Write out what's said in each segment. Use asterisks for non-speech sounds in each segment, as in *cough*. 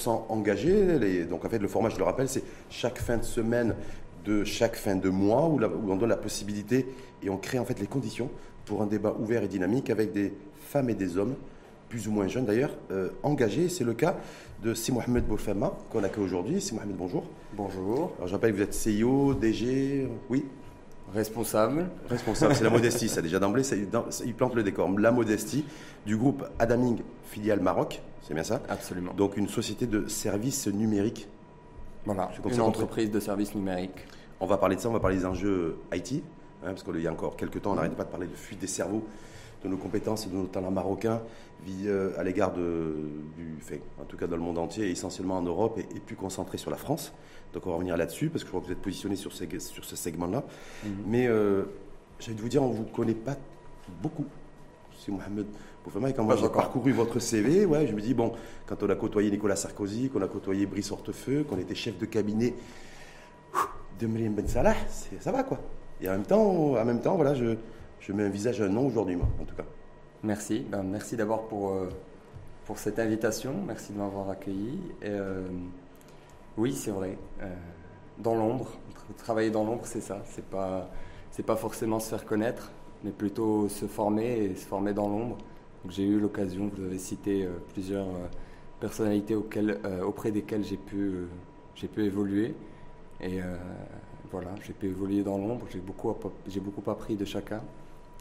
100% engagé. donc en fait, le format, je le rappelle, c'est chaque fin de semaine de chaque fin de mois où, on donne la possibilité et on crée en fait les conditions pour un débat ouvert et dynamique avec des femmes et des hommes, plus ou moins jeunes d'ailleurs, euh, engagés. C'est le cas de Si Mohamed Boufema qu'on accueille aujourd'hui. Si Mohamed, bonjour. Bonjour. Alors je rappelle que vous êtes CIO, DG, oui Responsable. Responsable, c'est la modestie, ça déjà d'emblée, il plante le décor. La modestie du groupe Adaming, filiale Maroc, c'est bien ça Absolument. Donc une société de services numériques. Voilà, une entreprise de services numériques. On va parler de ça, on va parler des enjeux IT, hein, parce qu'il y a encore quelques temps, on n'arrêtait pas de parler de fuite des cerveaux, de nos compétences et de nos talents marocains à l'égard du fait, en tout cas dans le monde entier, essentiellement en Europe, et, et plus concentré sur la France. Donc on va revenir là-dessus, parce que je crois que vous êtes positionné sur, sur ce segment-là. Mhm. Mais euh, j'ai de vous dire, on ne vous connaît pas beaucoup. C'est Mohamed Boufama, et quand moi j'ai parcouru votre CV, ouais, je me dis, bon, quand on a côtoyé Nicolas Sarkozy, qu'on a côtoyé Brice Hortefeux, qu'on était chef de cabinet de Mérine Ben Salah, ça va quoi. Et en même temps, en même temps voilà, je, je mets un visage à un nom aujourd'hui, moi, en tout cas. Merci. Ben, merci d'abord pour, euh, pour cette invitation. Merci de m'avoir accueilli. Et, euh, oui, c'est vrai. Euh, dans l'ombre, travailler dans l'ombre, c'est ça. C'est pas, c'est pas forcément se faire connaître, mais plutôt se former et se former dans l'ombre. J'ai eu l'occasion, vous avez cité euh, plusieurs euh, personnalités auxquelles, auprès desquelles j'ai pu, j'ai pu évoluer. Et voilà, j'ai pu évoluer dans l'ombre. J'ai beaucoup, j'ai beaucoup appris de chacun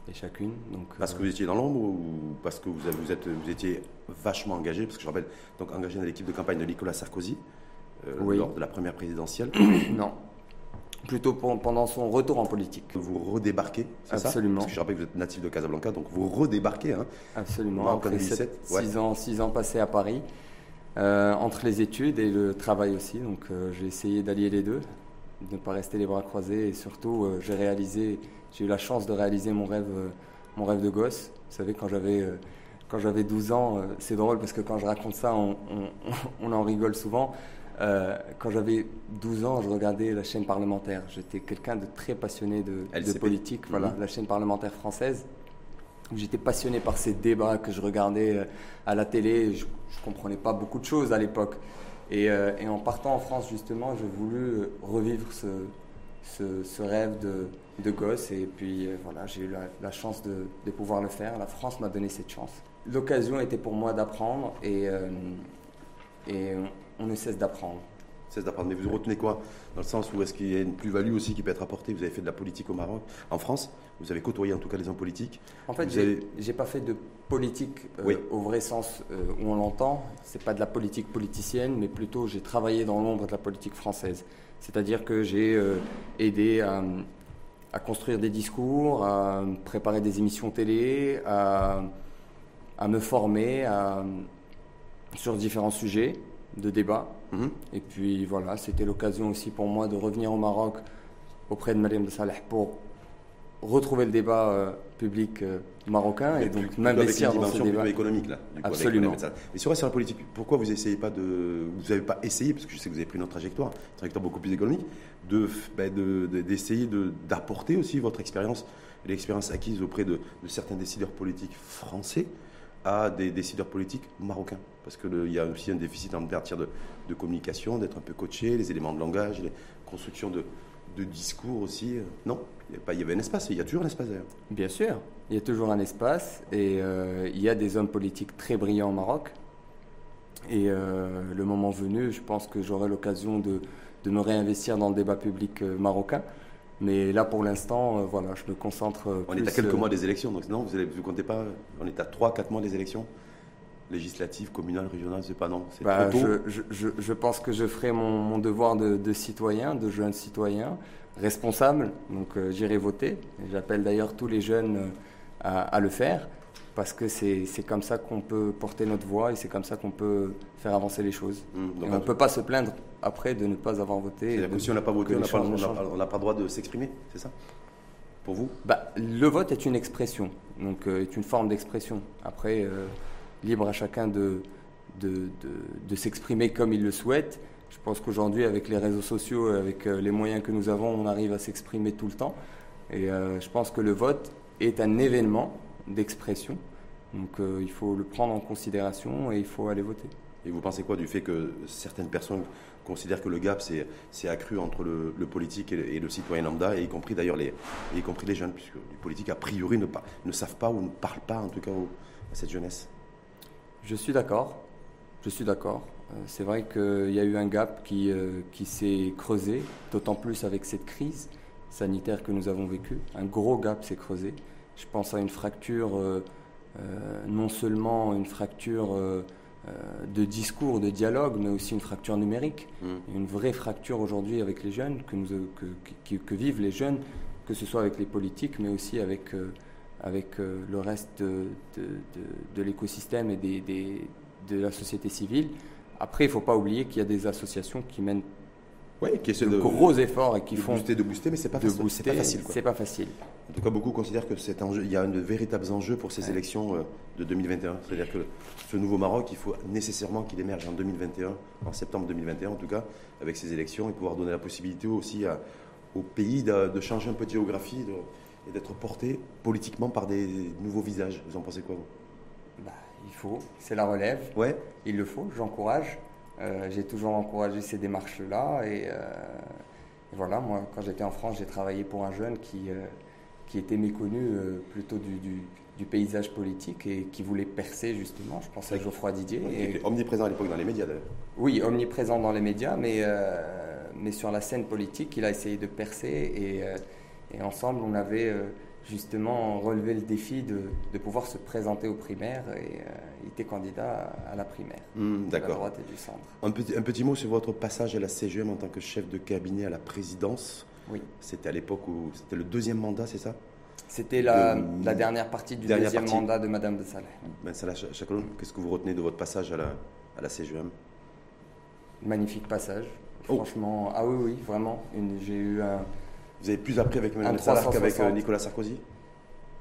et chacune. Donc, parce que vous étiez dans l'ombre ou parce que vous, vous, êtes, vous étiez vachement engagé? Parce que je rappelle, donc engagé dans l'équipe de campagne de Nicolas Sarkozy. Euh, lors de la première présidentielle Non. Plutôt pendant son retour en politique. Vous redébarquez, c'est ça Absolument. Parce que je rappelle que vous êtes natif de Casablanca, donc vous redébarquez. Hein, Absolument. Après 6 ans, six ans passés à Paris, euh, entre les études et le travail aussi. Donc euh, j'ai essayé d'allier les deux, de ne pas rester les bras croisés. Et surtout, j'ai réalisé, j'ai eu la chance de réaliser mon rêve, mon rêve de gosse. Vous savez, quand j'avais quand j'avais 12 ans, c'est drôle parce que quand je raconte ça, on, on *laughs* en rigole souvent. Euh, quand j'avais 12 ans, je regardais la chaîne parlementaire. J'étais quelqu'un de très passionné de, politique, voilà, mhm. la chaîne parlementaire française. J'étais passionné par ces débats que je regardais euh, à la télé. Je ne comprenais pas beaucoup de choses à l'époque. Et, euh, et, en partant en France, justement, j'ai voulu revivre ce, ce, rêve de, de, gosse. Et puis voilà, j'ai eu la, chance de, de, pouvoir le faire. La France m'a donné cette chance. L'occasion était pour moi d'apprendre et, et on ne cesse d'apprendre. Cesse d'apprendre. Mais vous retenez quoi Dans le sens où est-ce qu'il y a une plus-value aussi qui peut être apportée? Vous avez fait de la politique au Maroc, en France Vous avez côtoyé en tout cas les hommes politiques En fait, j'ai n'ai pas fait de politique euh, au vrai sens euh, où on l'entend. C'est pas de la politique politicienne, mais plutôt j'ai travaillé dans l'ombre de la politique française. C'est-à-dire que j'ai euh, aidé à, à, construire des discours, à préparer des émissions télé, à, à me former à, sur différents sujets de débat. Mhm. Et puis voilà, c'était l'occasion aussi pour moi de revenir au Maroc auprès de Mariam de Saleh pour retrouver le débat euh, public euh, marocain et donc m'investir dans ce débat économique là. Absolument. Mais sur, sur la politique, pourquoi vous essayez pas de, vous n'avez pas essayé parce que je sais que vous avez pris une autre trajectoire, une trajectoire beaucoup plus économique, de ben, d'essayer de, d'apporter aussi votre expérience, l'expérience acquise auprès de, de certains décideurs politiques français à des décideurs politiques marocains. Parce qu'il y a aussi un déficit en matière de, de communication, d'être un peu coaché, les éléments de langage, les constructions de, de discours aussi. Non, il y, pas, il y avait un espace, il y a toujours un espace d'ailleurs. Bien sûr, il y a toujours un espace et euh, il y a des hommes politiques très brillants au Maroc. Et euh, le moment venu, je pense que j'aurai l'occasion de, de, me réinvestir dans le débat public euh, marocain. Mais là, pour l'instant, euh, voilà, je me concentre. Euh, on est à quelques euh, mois des élections, donc non, vous ne comptez pas. On est à 3-4 mois des élections législatives, communales, régionales, c'est pas non. Bah, je, je, je, pense que je ferai mon, mon devoir de, de, citoyen, de jeune citoyen, responsable. Donc j'irai voter. J'appelle d'ailleurs tous les jeunes à, à, le faire parce que c'est comme ça qu'on peut porter notre voix et c'est comme ça qu'on peut faire avancer les choses. Mmh, on ne peut pas se plaindre après de ne pas avoir voté. cest si on n'a pas voté, on n'a pas, le droit de s'exprimer, c'est ça? Pour vous? Bah, Le vote est une expression, donc euh, est une forme d'expression. Après, euh, libre à chacun de, de, de, s'exprimer comme il le souhaite. Je pense qu'aujourd'hui, avec les réseaux sociaux, avec euh, les moyens que nous avons, on arrive à s'exprimer tout le temps. Et je pense que le vote est un événement d'expression donc euh, il faut le prendre en considération et il faut aller voter. Et vous pensez quoi du fait que certaines personnes considèrent que le gap c'est accru entre le, politique et le, citoyen lambda, et y compris d'ailleurs les, y compris les jeunes, puisque les politiques a priori ne, ne savent pas ou ne parlent pas en tout cas à cette jeunesse? Je suis d'accord. Je suis d'accord. Euh, c'est vrai qu'il y a eu un gap qui, euh, qui s'est creusé, d'autant plus avec cette crise sanitaire que nous avons vécue. Un gros gap s'est creusé. Je pense à une fracture, euh, non seulement une fracture de discours, de dialogue, mais aussi une fracture numérique. Mm. Une vraie fracture aujourd'hui avec les jeunes, que, nous, que, que, vivent les jeunes, que ce soit avec les politiques, mais aussi avec, avec le reste de, de, de, l'écosystème et des, des, de la société civile. Après, il ne faut pas oublier qu'il y a des associations qui mènent qui de, gros efforts et qui de font booster, de booster, mais c'est pas, pas, facile. C'est pas facile. En tout cas, beaucoup considèrent que c'est enjeu, il y a de véritables enjeux pour ces élections euh, de 2021. C'est-à-dire que ce nouveau Maroc, il faut nécessairement qu'il émerge en 2021, en septembre 2021 en tout cas, avec ces élections et pouvoir donner la possibilité aussi au pays de, changer un peu de géographie et d'être porté politiquement par des nouveaux visages. Vous en pensez quoi vous? Bah, il faut, c'est la relève. Ouais. Il le faut, j'encourage. Euh, j'ai toujours encouragé ces démarches-là. Et, euh, voilà, moi, quand j'étais en France, j'ai travaillé pour un jeune qui, euh, qui était méconnu plutôt du, du, paysage politique et qui voulait percer, justement. Je pense à Geoffroy Didier. Il était omniprésent à l'époque dans les médias, d'ailleurs. Oui, omniprésent dans les médias, mais, mais sur la scène politique, il a essayé de percer. Et, et ensemble, on avait justement relever le défi de, de, pouvoir se présenter aux primaires et euh, il était candidat à la primaire mmh, de la droite et du centre. Un petit, un petit mot sur votre passage à la CGM en tant que chef de cabinet à la présidence. Oui. C'était à l'époque où c'était le deuxième mandat, c'est ça? C'était la, la, dernière partie du deuxième mandat de Madame de Saleh. Ben Salah qu'est-ce que vous retenez de votre passage à la, à la CGM Magnifique passage. Oh. Franchement, ah oui, oui, vraiment. J'ai eu un vous avez plus appris avec Mme Salah qu'avec euh, Nicolas Sarkozy?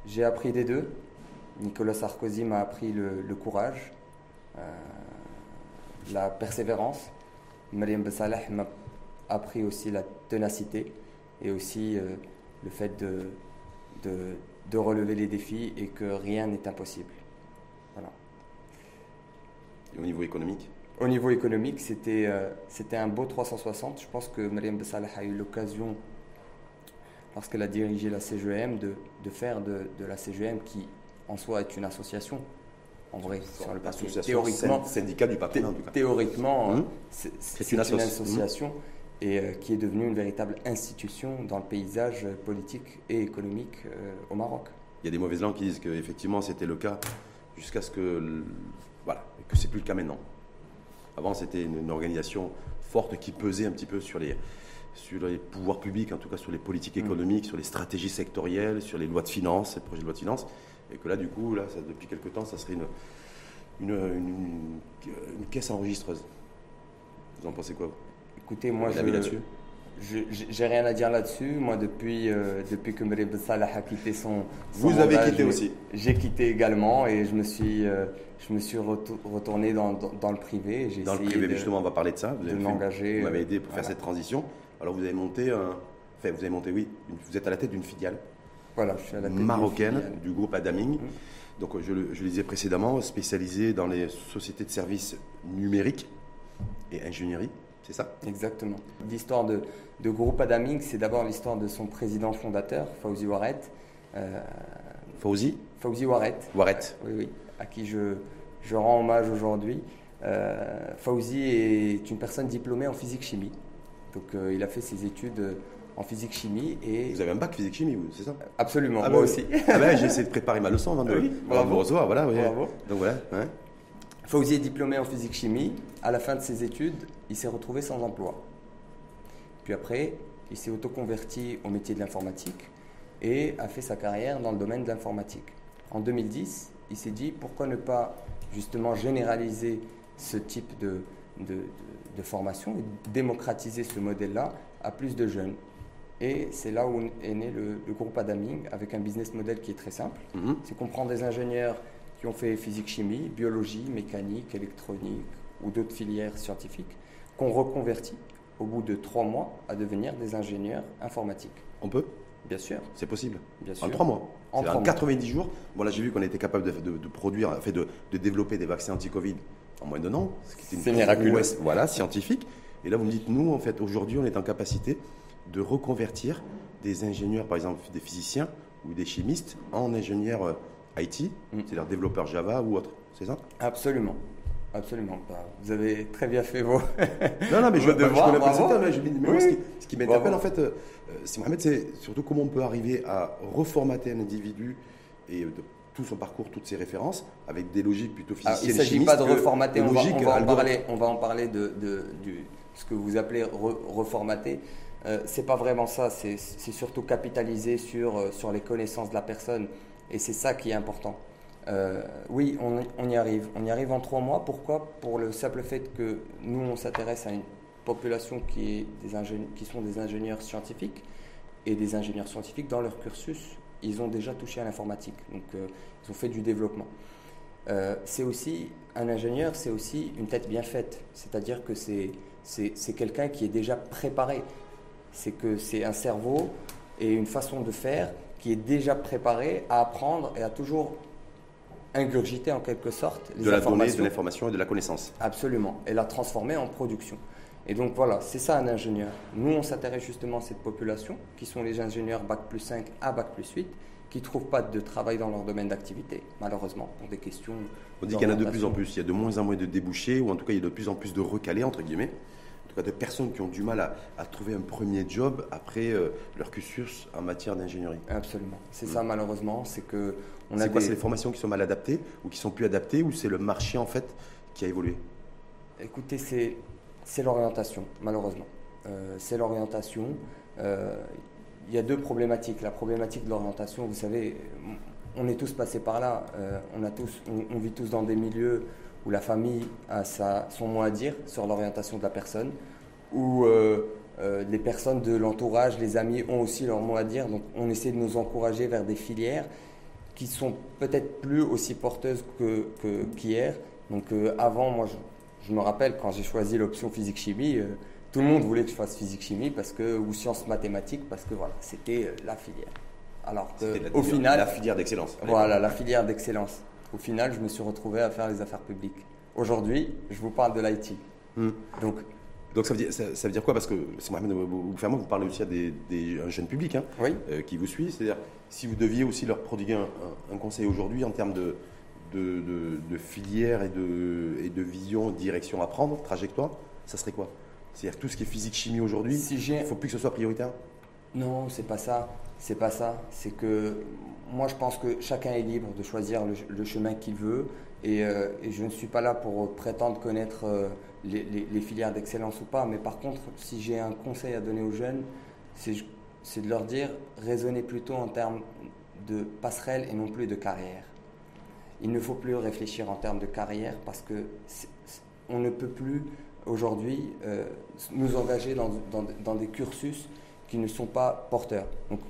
J'ai appris des deux. Nicolas Sarkozy m'a appris le, courage, euh, la persévérance. Mariam Salah m'a appris aussi la ténacité et aussi euh, le fait de, de, relever les défis et que rien n'est impossible. Voilà. Et au niveau économique? Au niveau économique, c'était c'était un beau 360. Je pense que Mariam Salah a eu l'occasion lorsqu'elle a dirigé la CGM, de, de faire de, de, la CGM, qui en soi est une association, en vrai, sur le papier. Théoriquement, syndicat du patronat, Théoriquement, hum. c'est une, association et euh, qui est devenue une véritable institution dans le paysage politique et économique euh, au Maroc. Il y a des mauvaises langues qui disent qu'effectivement c'était le cas jusqu'à ce que voilà que c'est plus le cas maintenant. Avant c'était une organisation forte qui pesait un petit peu sur les sur les pouvoirs publics, en tout cas sur les politiques mm. économiques, sur les stratégies sectorielles, sur les lois de finances, les projets de loi de finances. Et que là, du coup, là, ça, depuis quelque temps, ça serait une, une, caisse enregistreuse. Vous en pensez quoi Écoutez, moi, je, j'ai rien à dire là-dessus. Moi, depuis, euh, depuis que Mérib Salah a quitté son, Vous avez quitté aussi J'ai quitté également et je me suis, euh, je me suis retourné dans, dans, le privé. Dans le privé, justement, on va parler de ça. Vous, m'engager, vous m'avez aidé pour faire cette transition. Alors vous avez monté, un, enfin vous avez monté, oui, vous êtes à la tête d'une filiale. Voilà, je suis à la tête marocaine du groupe Adaming. Mmh. Donc je le, je le, disais précédemment, spécialisé dans les sociétés de services numériques et ingénierie, c'est ça? Exactement. L'histoire de, de groupe Adaming, c'est d'abord l'histoire de son président fondateur, Fauzi Waret. Euh, Fauzi Fauzi Waret. Waret. Oui, oui, à qui je, je rends hommage aujourd'hui. Euh, Fauzi est une personne diplômée en physique-chimie. Donc euh, il a fait ses études euh, en physique-chimie. Et... Vous avez un bac physique-chimie, c'est ça? Absolument, ah moi bah aussi. ah ben, j'ai essayé de préparer ma leçon avant de, oui, bravo. vous recevoir. Voilà, Bravo. Donc voilà. Fauzi est diplômé en physique-chimie. À la fin de ses études, il s'est retrouvé sans emploi. Puis après, il s'est autoconverti au métier de l'informatique et a fait sa carrière dans le domaine de l'informatique. En 2010, il s'est dit pourquoi ne pas justement généraliser ce type de, de de formation et démocratiser ce modèle-là à plus de jeunes. Et c'est là où est né le, groupe Adaming avec un business model qui est très simple. Mhm. C'est qu'on prend des ingénieurs qui ont fait physique-chimie, biologie, mécanique, électronique ou d'autres filières scientifiques, qu'on reconvertit au bout de trois mois à devenir des ingénieurs informatiques. On peut? Bien sûr. C'est possible Bien sûr. En trois mois En, 90 jours Bon, là, j'ai vu qu'on était capable de, produire, fait de, de développer des vaccins anti-Covid en moins d'un an, ce qui était une miraculeux. voilà, scientifique. Et là, vous me dites, nous, en fait, aujourd'hui, on est en capacité de reconvertir des ingénieurs, par exemple des physiciens ou des chimistes, en ingénieurs euh, IT, mm. c'est-à-dire développeurs Java ou autre. C'est ça? Absolument. Absolument pas. Vous avez très bien fait vos. non, non, mais *laughs* je, devoirs, je connais mais, je, mais ce qui, m'interpelle, en fait, euh, c'est Mohamed, c'est surtout comment on peut arriver à reformater un individu et de tout son parcours, toutes ses références, avec des logiques plutôt physiciennes. il ne s'agit pas de reformater, on va, on va, en parler, on va en parler de, de, ce que vous appelez reformater. Euh, c'est pas vraiment ça, c'est surtout capitaliser sur, euh, sur les connaissances de la personne. Et c'est ça qui est important. Euh, oui, on, on, y arrive. On y arrive en trois mois. Pourquoi? Pour le simple fait que nous, on s'intéresse à une population qui, est des qui sont des ingénieurs scientifiques. Et des ingénieurs scientifiques, dans leur cursus, ils ont déjà touché à l'informatique. Donc, euh, ils ont fait du développement. Euh, c'est aussi, un ingénieur, c'est aussi une tête bien faite. C'est-à-dire que c'est, c'est, quelqu'un qui est déjà préparé. C'est que c'est un cerveau et une façon de faire qui est déjà préparé à apprendre et à toujours ingurgiter en quelque sorte les de la donnée, de l'information et de la connaissance. Absolument, et la transformer en production. Et donc voilà, c'est ça un ingénieur. Nous, on s'intéresse justement à cette population, qui sont les ingénieurs Bac plus 5 à Bac plus 8, qui ne trouvent pas de travail dans leur domaine d'activité, malheureusement, pour des questions. On dit qu'il y en a de plus en plus, il y a de moins en moins de débouchés, ou en tout cas il y a de plus en plus de recalés, entre guillemets. En tout cas, des personnes qui ont du mal à, trouver un premier job après euh, leur cursus en matière d'ingénierie. Absolument. C'est ça, malheureusement. C'est que. C'est quoi C'est les formations qui sont mal adaptées, ou qui sont plus adaptées, ou c'est le marché, en fait, qui a évolué? Écoutez, c'est c'est l'orientation, malheureusement. Euh, c'est l'orientation. Euh, il y a deux problématiques. La problématique de l'orientation, vous savez, on est tous passés par là. Euh, on, a tous, on, vit tous dans des milieux où la famille a sa, son mot à dire sur l'orientation de la personne, où les personnes de l'entourage, les amis ont aussi leur mot à dire. Donc on essaie de nous encourager vers des filières qui sont peut-être plus aussi porteuses qu'hier. Que, Donc avant, moi, je, je me rappelle quand j'ai choisi l'option physique-chimie, euh, tout le monde voulait que je fasse physique-chimie parce que ou sciences mathématiques parce que voilà, c'était euh, la filière. Alors au final, la filière d'excellence. Voilà, la filière d'excellence. Au final, je me suis retrouvé à faire les affaires publiques. Aujourd'hui, je vous parle de l'IT. Hmm. Donc, donc ça veut, dire, ça, veut dire quoi? Parce que vous, vous parlez aussi à des, jeunes publics hein, euh, qui vous suivent. C'est-à-dire, si vous deviez aussi leur prodiguer un conseil aujourd'hui en termes de, de, de, filière et de, et de vision, direction à prendre, trajectoire, ça serait quoi? C'est-à-dire tout ce qui est physique, chimie aujourd'hui, il ne faut plus que ce soit prioritaire? Non, c'est pas ça. C'est pas ça. C'est que moi, je pense que chacun est libre de choisir le, chemin qu'il veut. Euh, et, je ne suis pas là pour prétendre connaître euh, les, les, filières d'excellence ou pas. Mais par contre, si j'ai un conseil à donner aux jeunes, c'est de leur dire raisonnez plutôt en termes de passerelle et non plus de carrière. Il ne faut plus réfléchir en termes de carrière parce que on ne peut plus aujourd'hui euh, nous engager dans, des cursus qui ne sont pas porteurs. Donc,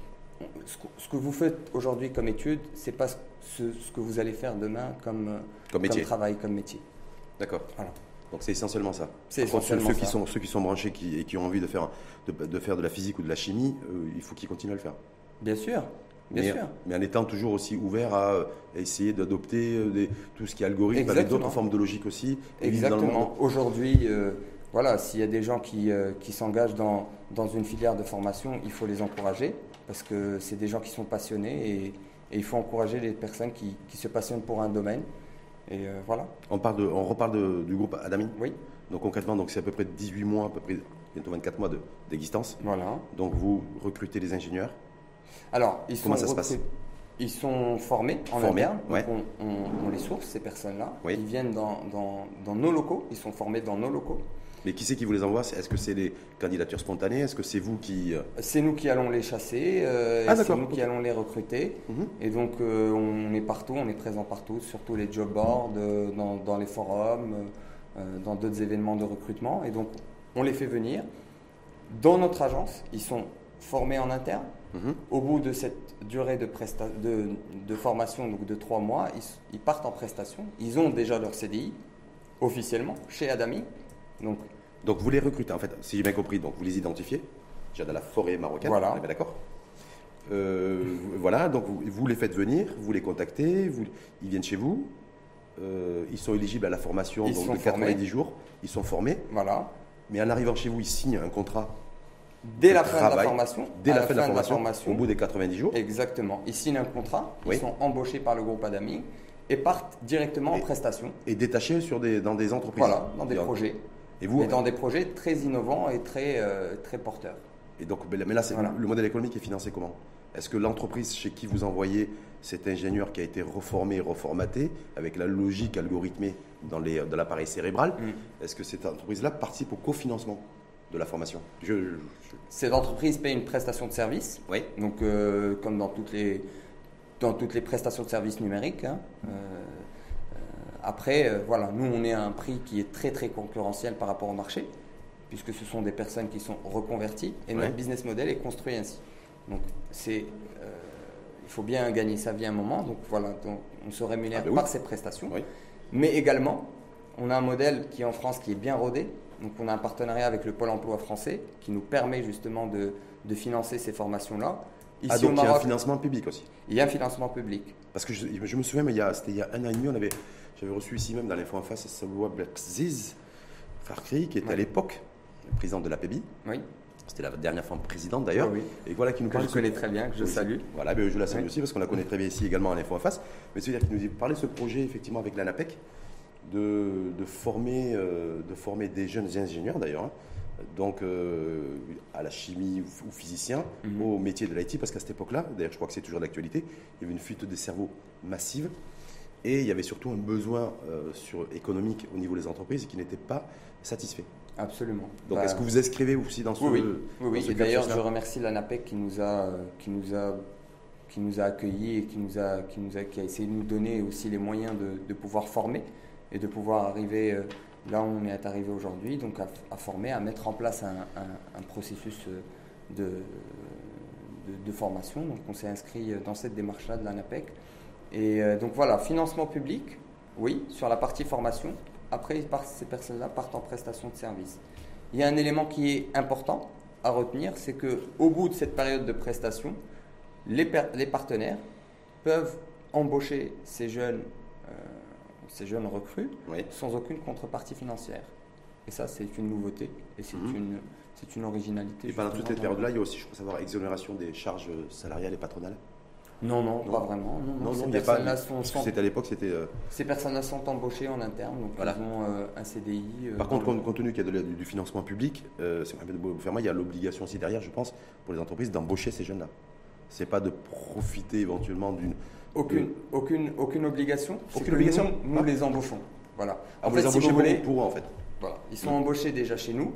ce que vous faites aujourd'hui comme étude, c'est pas ce, que vous allez faire demain comme, comme, travail, comme métier. D'accord. Donc c'est essentiellement ça. C'est essentiellement ceux, Qui sont, ceux qui sont branchés qui, et qui ont envie de faire de, faire de la physique ou de la chimie, euh, il faut qu'ils continuent à le faire. Bien sûr. Bien mais, sûr. mais en étant toujours aussi ouvert à, essayer d'adopter euh, tout ce qui est algorithme avec d'autres formes de logique aussi. Exactement. Aujourd'hui, euh, voilà, s'il y a des gens qui, euh, qui s'engagent dans, dans une filière de formation, il faut les encourager parce que c'est des gens qui sont passionnés et, il faut encourager les personnes qui, qui, se passionnent pour un domaine. Et voilà. On, parle de, on reparle du groupe Adami Oui. Donc concrètement, donc c'est à peu près 18 mois, à peu près bientôt 24 mois d'existence. voilà. Donc vous recrutez les ingénieurs alors, ils Comment sont ça se passe Ils sont formés en interne. on, les source, ces personnes-là. Ils viennent dans, nos locaux. Ils sont formés dans nos locaux. Mais qui c'est qui vous les envoie? Est-ce que c'est des candidatures spontanées? Est-ce que c'est vous qui... Euh, c'est nous qui allons les chasser, euh, ah, c'est nous qui allons les recruter. Mhm. Et donc euh, on est partout, on est présent partout, surtout les job boards, dans, dans, les forums, dans d'autres événements de recrutement. Et donc on les fait venir. Dans notre agence, ils sont formés en interne. Mhm. Au bout de cette durée de, de, formation, donc de trois mois, ils, partent en prestation. Ils ont déjà leur CDI officiellement chez Adami. Donc, donc vous les recrutez, en fait, si j'ai bien compris, donc vous les identifiez, déjà dans la forêt marocaine, voilà. on est d'accord euh, Voilà, donc vous, les faites venir, vous les contactez, vous, ils viennent chez vous. ils sont éligibles à la formation donc, de 90 jours, ils sont formés. Voilà. Mais en arrivant chez vous, ils signent un contrat Dès la fin de la formation. Dès la, fin, de, la formation, Au bout des 90 jours. Exactement. Ils signent un contrat, ils sont embauchés par le groupe Adami et partent directement en prestation. Et détachés sur des, dans des entreprises. Voilà, dans des projets. Et vous dans des projets très innovants et très, euh, très porteurs. Et donc, mais là, le modèle économique est financé comment? Est-ce que l'entreprise chez qui vous envoyez cet ingénieur qui a été reformé, reformaté, avec la logique algorithmée dans, les, dans l'appareil cérébral, mm. est-ce que cette entreprise-là participe au cofinancement? De la formation je, Cette entreprise paye une prestation de service. Oui. Donc, euh, comme dans toutes les, dans toutes les prestations de services numériques. Hein. Euh, euh, après, voilà, nous, on est à un prix qui est très, très concurrentiel par rapport au marché, puisque ce sont des personnes qui sont reconverties et notre business model est construit ainsi. Donc, c'est. il faut bien gagner sa vie à un moment. Donc, voilà, on se rémunère ah, ben par ces prestations. Mais également, on a un modèle qui est en France qui est bien rodé, donc on a un partenariat avec le Pôle emploi français qui nous permet justement de, financer ces formations-là. Ici ah, donc il y a un financement public aussi Il y a un financement public. Parce que je, me souviens, mais c'était il y a un an et demi, on avait, j'avais reçu ici même dans l'info en face Saloua Blackziz Farkri, qui était à l'époque président de l'APBI. Oui. C'était la dernière femme présidente d'ailleurs. Oui. Et voilà qui nous parle. je connais très bien, que je salue. Voilà, mais je la salue aussi parce qu'on la connaît très bien ici également à l'info en face. Mais c'est-à-dire qu'il nous parlait de ce projet effectivement avec l'ANAPEC de, former, euh, de former des jeunes ingénieurs d'ailleurs, hein. donc euh, à la chimie ou, physicien, mhm. au métier de l'IT, parce qu'à cette époque-là, d'ailleurs je crois que c'est toujours d'actualité, il y avait une fuite des cerveaux massive. Et il y avait surtout un besoin euh, sur, économique au niveau des entreprises qui n'était pas satisfait. Absolument. Donc, est-ce bah, que vous inscrivez aussi dans ce Oui, oui. oui, d'ailleurs, je remercie l'ANAPEC qui nous a, qui nous a, qui nous a accueillis et qui nous a, qui nous a, qui a essayé de nous donner aussi les moyens de, de pouvoir former et de pouvoir arriver euh, là où on est arrivé aujourd'hui, donc à, former, à mettre en place un, processus euh, de, de, formation. Donc on s'est inscrit euh, dans cette démarche-là de l'ANAPEC. Et donc voilà, financement public, oui, sur la partie formation. Après, ces personnes-là partent en prestation de service. Il y a un élément qui est important à retenir, c'est qu'au bout de cette période de prestation, les, les partenaires peuvent embaucher ces jeunes ces jeunes recrues sans aucune contrepartie financière. Et ça, c'est une nouveauté et c'est mhm. une, c'est une originalité. Et pendant toute cette période-là, il y a aussi, je crois savoir, exonération des charges salariales et patronales non, non, pas vraiment. Non, non, non, ces personnes-là sont, c'était à l'époque, c'était. Euh, ces personnes-là sont embauchées en interne, donc voilà. ils ont euh, un CDI. Euh, Par contre, compte, tenu qu'il y a du financement public, c'est il y a l'obligation aussi derrière, je pense, pour les entreprises d'embaucher ces jeunes-là. C'est pas de profiter éventuellement d'une aucune, aucune, aucune obligation. Aucune obligation Nous, ah. les embauchons. Voilà. En fait, si vous voulez, pour, en fait. Voilà. Ils sont embauchés déjà chez nous,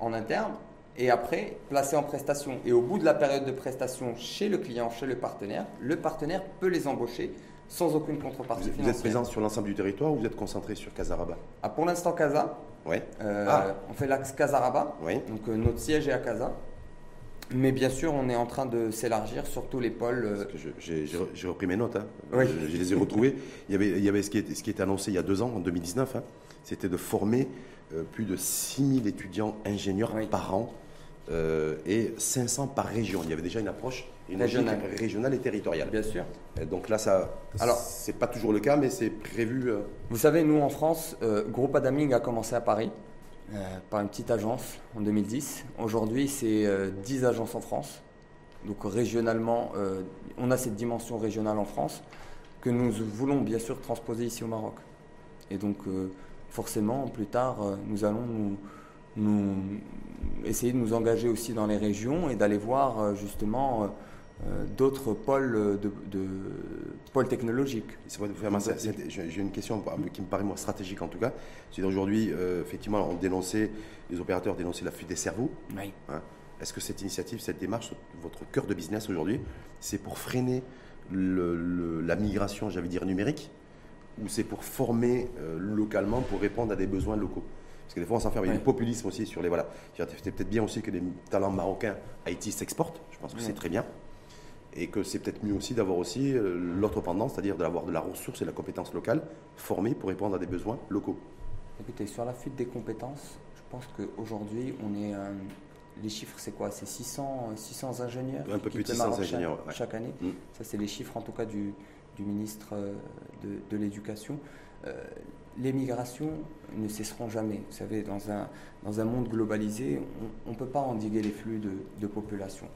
en interne, et après placés en prestation. Et au bout de la période de prestation chez le client, chez le partenaire, le partenaire peut les embaucher sans aucune contrepartie vous, êtes présent sur l'ensemble du territoire ou vous êtes concentré sur Casaraba ah, Pour l'instant, Casa. Oui. Euh, ah. On fait l'axe Casaraba. Oui. Donc euh, notre siège est à Casa. Mais bien sûr, on est en train de s'élargir sur tous les pôles. Euh, j'ai repris mes notes, hein. je, les ai retrouvées. Il y avait, il y avait ce, qui était, ce qui était annoncé il y a deux ans, en 2019, hein. c'était de former euh, plus de 6000 étudiants ingénieurs par an euh, et 500 par région. Il y avait déjà une approche une régionale. régionale et territoriale. Bien sûr. donc là, ça, alors, c'est pas toujours le cas, mais c'est prévu. Vous savez, nous en France, Groupe Adaming a commencé à Paris. Euh, par une petite agence en 2010. Aujourd'hui, c'est 10 euh, agences en France. Donc régionalement, euh, on a cette dimension régionale en France que nous voulons bien sûr transposer ici au Maroc. Et donc forcément, plus tard, nous allons nous, essayer de nous engager aussi dans les régions et d'aller voir justement euh, d'autres pôles, de, pôles technologiques. J'ai une question qui me paraît moi stratégique en tout cas. C'est aujourd'hui, euh, effectivement, on dénonçait, les opérateurs dénonçaient la fuite des cerveaux. Hein. Est-ce que cette initiative, cette démarche, votre cœur de business aujourd'hui, c'est pour freiner la migration, j'allais dire, numérique ou c'est pour former euh, localement, pour répondre à des besoins locaux? Parce que des fois, on s'enferme. Il y a du populisme aussi sur les. Voilà. C'est peut-être bien aussi que des talents marocains Haïti s'exportent. Je pense que c'est très bien et que c'est peut-être mieux aussi d'avoir aussi euh, l'autre pendant, c'est-à-dire d'avoir de la ressource et de la compétence locale formée pour répondre à des besoins locaux. Écoutez, sur la fuite des compétences, je pense qu'aujourd'hui, on est. Euh, les chiffres, c'est quoi? C'est 600, 600 ingénieurs Un peu plus de 600 ingénieurs chaque, année. Mm. Ça, c'est les chiffres en tout cas du, du ministre euh, de, de l'Éducation. les migrations ne cesseront jamais. Vous savez, dans un, dans un monde globalisé, on ne peut pas endiguer les flux de, population.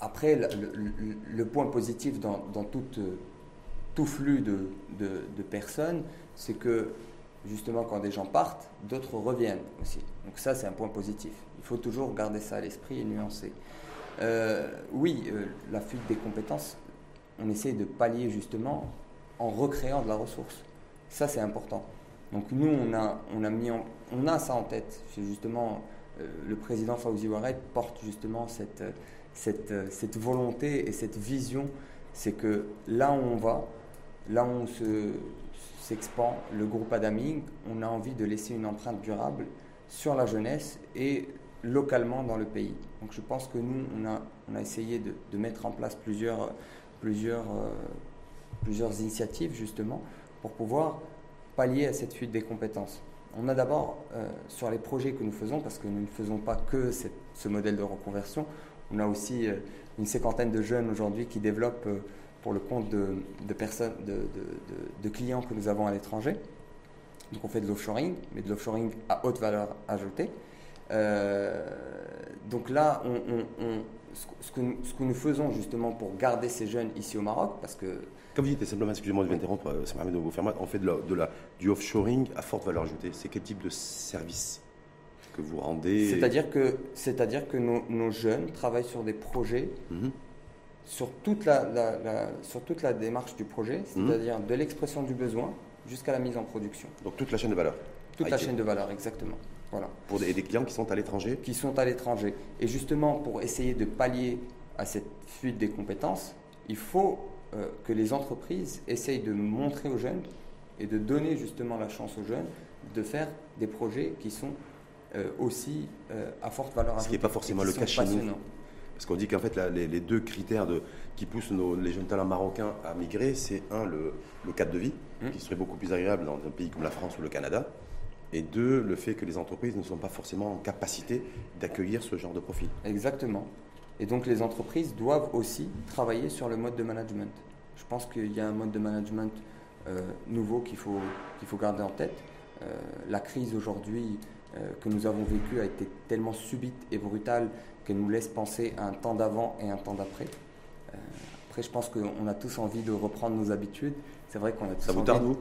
Après, le, point positif dans, dans tout, flux de, personnes, c'est que justement quand des gens partent, d'autres reviennent aussi. Donc ça, c'est un point positif. Il faut toujours garder ça à l'esprit et nuancer. Euh, oui, euh, la fuite des compétences, on essaie de pallier justement en recréant de la ressource. Ça, c'est important. Donc nous, on a, on a, mis on a ça en tête. C'est justement, euh, le président Fawzi Ouared porte justement cette, cette, cette volonté et cette vision. C'est que là où on va, là où on se, s'expand, le groupe Adaming, on a envie de laisser une empreinte durable sur la jeunesse et localement dans le pays. Donc je pense que nous, on a, on a essayé de, de, mettre en place plusieurs, plusieurs, euh, plusieurs initiatives justement pour pouvoir pallier à cette fuite des compétences. On a d'abord, euh, sur les projets que nous faisons, parce que nous ne faisons pas que ce modèle de reconversion, on a aussi euh, une cinquantaine de jeunes aujourd'hui qui développent pour le compte de, personnes, de, clients que nous avons à l'étranger. Donc on fait de l'offshoring, mais de l'offshoring à haute valeur ajoutée. Euh, donc là, ce, que, nous faisons justement pour garder ces jeunes ici au Maroc, parce que... Comme vous dites, simplement, excusez-moi de vous interrompre, euh, ça permet de vous faire mal, on fait de la, du offshoring à forte valeur ajoutée. C'est quel type de service que vous rendez C'est-à-dire que, c'est-à-dire que nos, jeunes travaillent sur des projets mhm sur toute la, sur toute la démarche du projet, mhm. c'est-à-dire de l'expression du besoin jusqu'à la mise en production. Donc toute la chaîne de valeur Toute la chaîne de valeur, exactement. Voilà. Pour des, des clients qui sont à l'étranger? Qui sont à l'étranger. Et justement, pour essayer de pallier à cette fuite des compétences, il faut euh, que les entreprises essayent de montrer aux jeunes et de donner justement la chance aux jeunes de faire des projets qui sont euh, aussi euh, à forte valeur ajoutée. Ce qui n'est pas forcément le cas chez nous. Parce qu'on dit qu'en fait, les, deux critères de, qui poussent les jeunes talents marocains à migrer, c'est un, le, cadre de vie, mmh. qui serait beaucoup plus agréable dans un pays comme la France ou le Canada. Et deux, le fait que les entreprises ne sont pas forcément en capacité d'accueillir ce genre de profil. Exactement. Et donc les entreprises doivent aussi travailler sur le mode de management. Je pense qu'il y a un mode de management euh, nouveau qu'il faut, qu'il faut garder en tête. Euh, la crise aujourd'hui que nous avons vécue a été tellement subite et brutale qui nous laisse penser à un temps d'avant et un temps d'après. Euh, après, je pense qu'on a tous envie de reprendre nos habitudes. C'est vrai qu'on a tous Ça vous tarde, vous?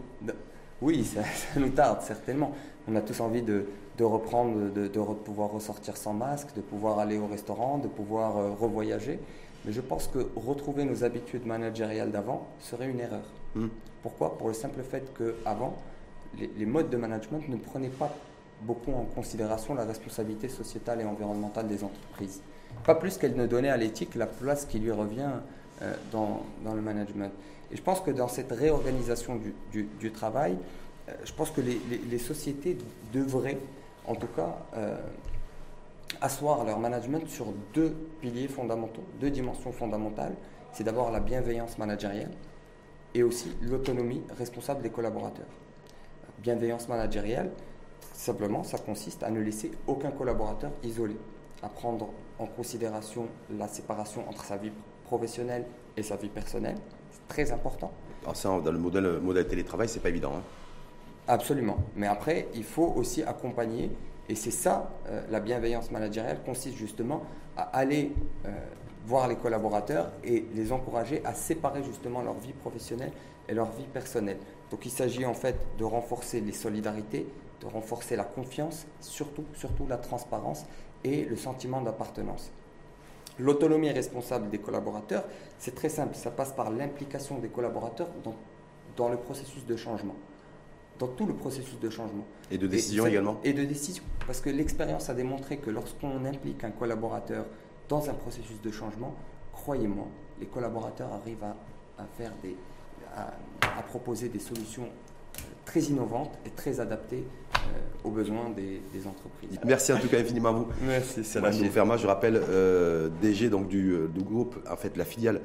Oui, *laughs* ça, nous tarde, certainement. On a tous envie de, de reprendre, de, de, pouvoir ressortir sans masque, de pouvoir aller au restaurant, de pouvoir euh, revoyager. Mais je pense que retrouver nos habitudes managériales d'avant serait une erreur. Hmm. Pourquoi? Pour le simple fait qu'avant, les, les modes de management ne prenaient pas beaucoup en considération la responsabilité sociétale et environnementale des entreprises. Pas plus qu'elle ne donnait à l'éthique la place qui lui revient euh, dans, dans, le management. Et je pense que dans cette réorganisation du, du, travail, euh, je pense que les, les, sociétés devraient, en tout cas, euh, asseoir leur management sur deux piliers fondamentaux, deux dimensions fondamentales. C'est d'abord la bienveillance managériale et aussi l'autonomie responsable des collaborateurs. Bienveillance managériale, Simplement, ça consiste à ne laisser aucun collaborateur isolé, à prendre en considération la séparation entre sa vie professionnelle et sa vie personnelle. C'est très important. Alors ça, dans le modèle, modèle télétravail, c'est pas évident. Hein. Absolument. Mais après, il faut aussi accompagner, et c'est ça, euh, la bienveillance managériale consiste justement à aller euh, voir les collaborateurs et les encourager à séparer justement leur vie professionnelle et leur vie personnelle. Donc il s'agit en fait de renforcer les solidarités, de renforcer la confiance, surtout, surtout la transparence et le sentiment d'appartenance. L'autonomie responsable des collaborateurs, c'est très simple, ça passe par l'implication des collaborateurs dans, dans, le processus de changement, dans tout le processus de changement. Et de décision également Et de décision, parce que l'expérience a démontré que lorsqu'on implique un collaborateur dans un processus de changement, croyez-moi, les collaborateurs arrivent à, à faire des, à, proposer des solutions très innovantes et très adaptées euh, aux besoins des, entreprises. Merci en tout cas infiniment à vous. Merci, c'est Ferma, je rappelle, euh, DG donc, du, euh, du, groupe, en fait la filiale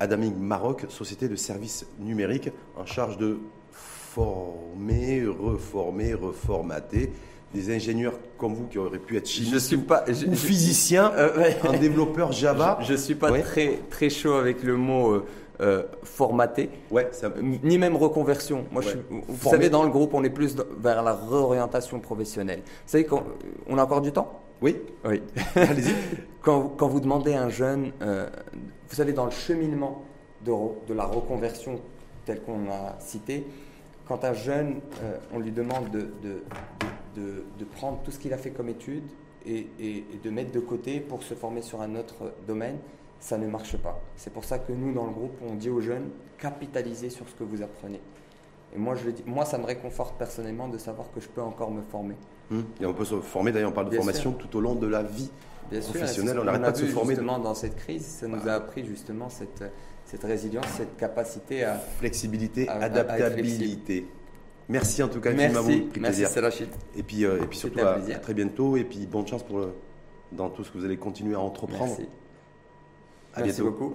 Adaming Maroc, société de services numériques en charge de former, reformer, reformater des ingénieurs comme vous qui auraient pu être chimistes je suis pas, je, ou physiciens, un développeur Java. *laughs* Je ne suis pas très, très chaud avec le mot euh, formaté, ouais, ni même reconversion. Moi, je vous savez, dans le groupe, on est plus vers la réorientation professionnelle. Vous savez, quand, on a encore du temps? Oui. Oui. *laughs* Allez-y. *laughs* quand, quand, vous demandez à un jeune, euh, vous savez, dans le cheminement de, de la reconversion tel qu'on a cité, quand un jeune, euh, on lui demande de, de, de, de prendre tout ce qu'il a fait comme étude et, et, et, de mettre de côté pour se former sur un autre domaine, ça ne marche pas. C'est pour ça que nous, dans le groupe, on dit aux jeunes, capitalisez sur ce que vous apprenez. Et moi, je dis, moi, ça me réconforte personnellement de savoir que je peux encore me former. Hum. Et on peut se former, d'ailleurs, on parle de formation tout au long de la vie Bien professionnelle. on n'arrête pas de se former. Justement, dans cette crise, ça nous a appris justement cette, cette résilience, cette capacité à. Flexibilité, adaptabilité. Merci en tout cas, merci, merci Rachid. Et puis, euh, et puis surtout à, très bientôt et puis bonne chance pour dans tout ce que vous allez continuer à entreprendre. Merci. À Merci beaucoup.